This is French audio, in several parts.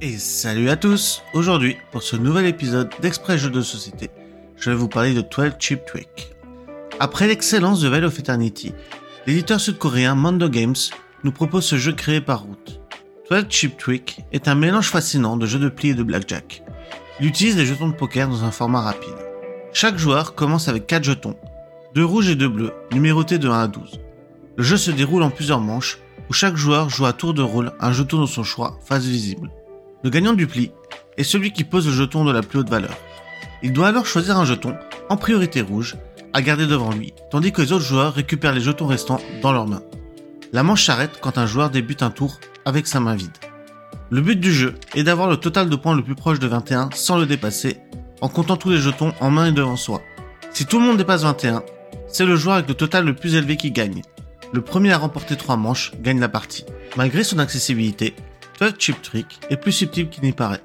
Et salut à tous Aujourd'hui, pour ce nouvel épisode d'Express Jeux de Société, je vais vous parler de 12 Chip Trick. Après l'excellence de Veil of Eternity, l'éditeur sud-coréen Mondo Games nous propose ce jeu créé par Root. 12 Chip Trick est un mélange fascinant de jeux de pli et de blackjack. Il utilise des jetons de poker dans un format rapide. Chaque joueur commence avec 4 jetons, 2 rouges et 2 bleus, numérotés de 1 à 12. Le jeu se déroule en plusieurs manches, où chaque joueur joue à tour de rôle un jeton de son choix, face visible. Le gagnant du pli est celui qui pose le jeton de la plus haute valeur. Il doit alors choisir un jeton, en priorité rouge, à garder devant lui, tandis que les autres joueurs récupèrent les jetons restants dans leurs mains. La manche s'arrête quand un joueur débute un tour avec sa main vide. Le but du jeu est d'avoir le total de points le plus proche de 21 sans le dépasser, en comptant tous les jetons en main et devant soi. Si tout le monde dépasse 21, c'est le joueur avec le total le plus élevé qui gagne. Le premier à remporter 3 manches gagne la partie. Malgré son accessibilité, Third Chip Trick est plus subtil qu'il n'y paraît.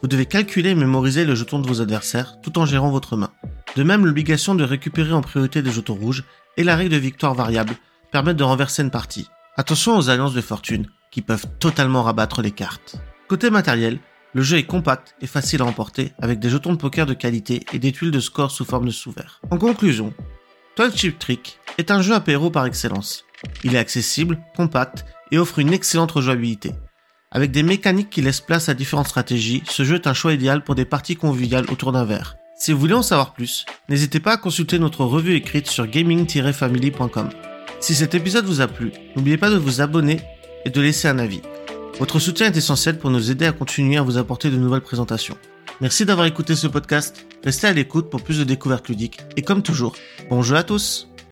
Vous devez calculer et mémoriser le jeton de vos adversaires tout en gérant votre main. De même, l'obligation de récupérer en priorité des jetons rouges et la règle de victoire variable permettent de renverser une partie. Attention aux alliances de fortune qui peuvent totalement rabattre les cartes. Côté matériel, le jeu est compact et facile à emporter avec des jetons de poker de qualité et des tuiles de score sous forme de sous-verre. En conclusion, 12 Chip Trick est un jeu apéro par excellence. Il est accessible, compact et offre une excellente rejouabilité. Avec des mécaniques qui laissent place à différentes stratégies, ce jeu est un choix idéal pour des parties conviviales autour d'un verre. Si vous voulez en savoir plus, n'hésitez pas à consulter notre revue écrite sur gaming-family.com. Si cet épisode vous a plu, n'oubliez pas de vous abonner et de laisser un avis. Votre soutien est essentiel pour nous aider à continuer à vous apporter de nouvelles présentations. Merci d'avoir écouté ce podcast, restez à l'écoute pour plus de découvertes ludiques, et comme toujours, bon jeu à tous